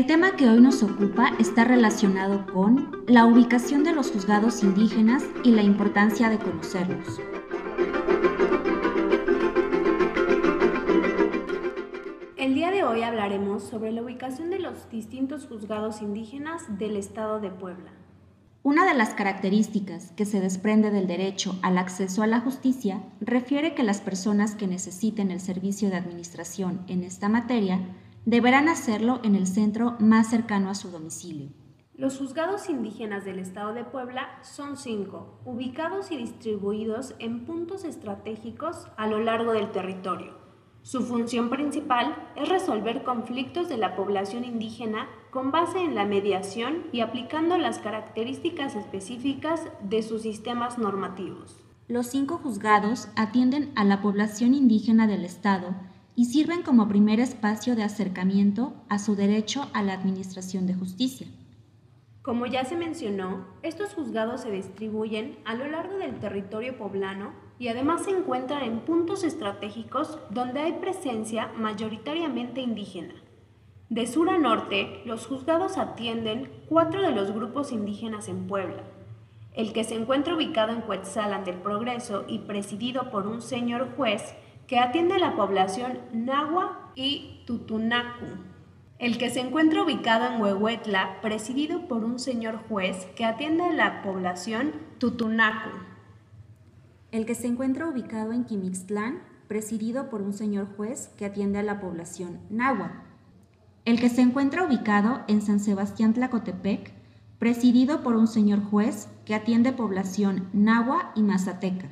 El tema que hoy nos ocupa está relacionado con la ubicación de los juzgados indígenas y la importancia de conocerlos. El día de hoy hablaremos sobre la ubicación de los distintos juzgados indígenas del Estado de Puebla. Una de las características que se desprende del derecho al acceso a la justicia refiere que las personas que necesiten el servicio de administración en esta materia deberán hacerlo en el centro más cercano a su domicilio. Los juzgados indígenas del Estado de Puebla son cinco, ubicados y distribuidos en puntos estratégicos a lo largo del territorio. Su función principal es resolver conflictos de la población indígena con base en la mediación y aplicando las características específicas de sus sistemas normativos. Los cinco juzgados atienden a la población indígena del Estado y sirven como primer espacio de acercamiento a su derecho a la administración de justicia. Como ya se mencionó, estos juzgados se distribuyen a lo largo del territorio poblano y además se encuentran en puntos estratégicos donde hay presencia mayoritariamente indígena. De sur a norte, los juzgados atienden cuatro de los grupos indígenas en Puebla. El que se encuentra ubicado en Cuetzalan del Progreso y presidido por un señor juez que atiende a la población Nahua y Tutunacu. El que se encuentra ubicado en Huehuetla, presidido por un señor juez que atiende a la población Tutunacu. El que se encuentra ubicado en Quimixtlán, presidido por un señor juez que atiende a la población Nahua. El que se encuentra ubicado en San Sebastián Tlacotepec, presidido por un señor juez que atiende población Nahua y Mazateca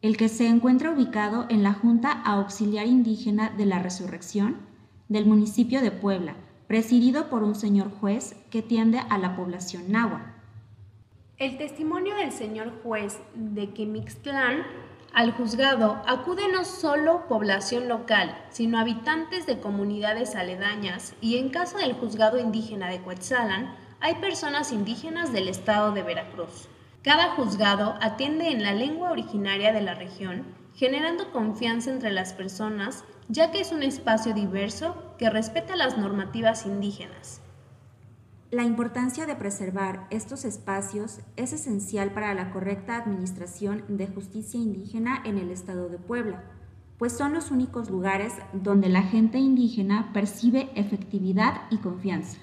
el que se encuentra ubicado en la Junta Auxiliar Indígena de la Resurrección del municipio de Puebla, presidido por un señor juez que tiende a la población náhuatl. El testimonio del señor juez de Quemixtlán al juzgado acude no solo población local, sino habitantes de comunidades aledañas y en caso del juzgado indígena de Cuetzalan, hay personas indígenas del estado de Veracruz. Cada juzgado atiende en la lengua originaria de la región, generando confianza entre las personas, ya que es un espacio diverso que respeta las normativas indígenas. La importancia de preservar estos espacios es esencial para la correcta administración de justicia indígena en el estado de Puebla, pues son los únicos lugares donde la gente indígena percibe efectividad y confianza.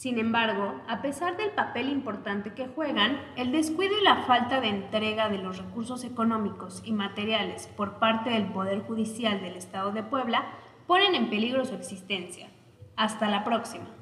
Sin embargo, a pesar del papel importante que juegan, el descuido y la falta de entrega de los recursos económicos y materiales por parte del Poder Judicial del Estado de Puebla ponen en peligro su existencia. Hasta la próxima.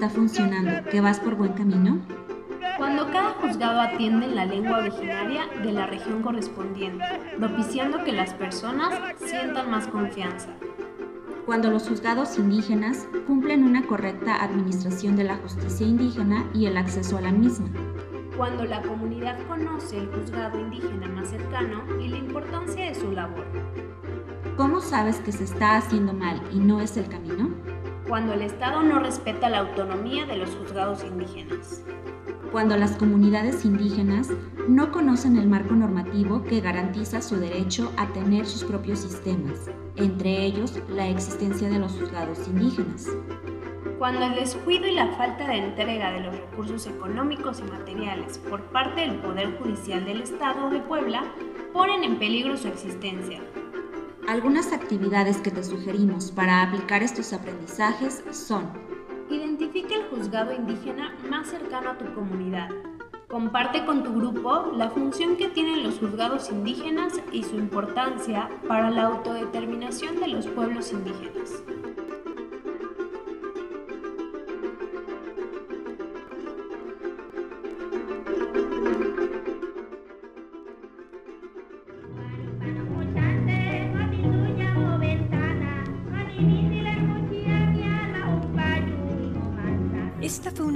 Está funcionando, que vas por buen camino? Cuando cada juzgado atiende en la lengua originaria de la región correspondiente, propiciando que las personas sientan más confianza. Cuando los juzgados indígenas cumplen una correcta administración de la justicia indígena y el acceso a la misma. Cuando la comunidad conoce el juzgado indígena más cercano y la importancia de su labor. ¿Cómo sabes que se está haciendo mal y no es el camino? Cuando el Estado no respeta la autonomía de los juzgados indígenas. Cuando las comunidades indígenas no conocen el marco normativo que garantiza su derecho a tener sus propios sistemas, entre ellos la existencia de los juzgados indígenas. Cuando el descuido y la falta de entrega de los recursos económicos y materiales por parte del Poder Judicial del Estado de Puebla ponen en peligro su existencia, algunas actividades que te sugerimos para aplicar estos aprendizajes son Identifica el juzgado indígena más cercano a tu comunidad. Comparte con tu grupo la función que tienen los juzgados indígenas y su importancia para la autodeterminación de los pueblos indígenas.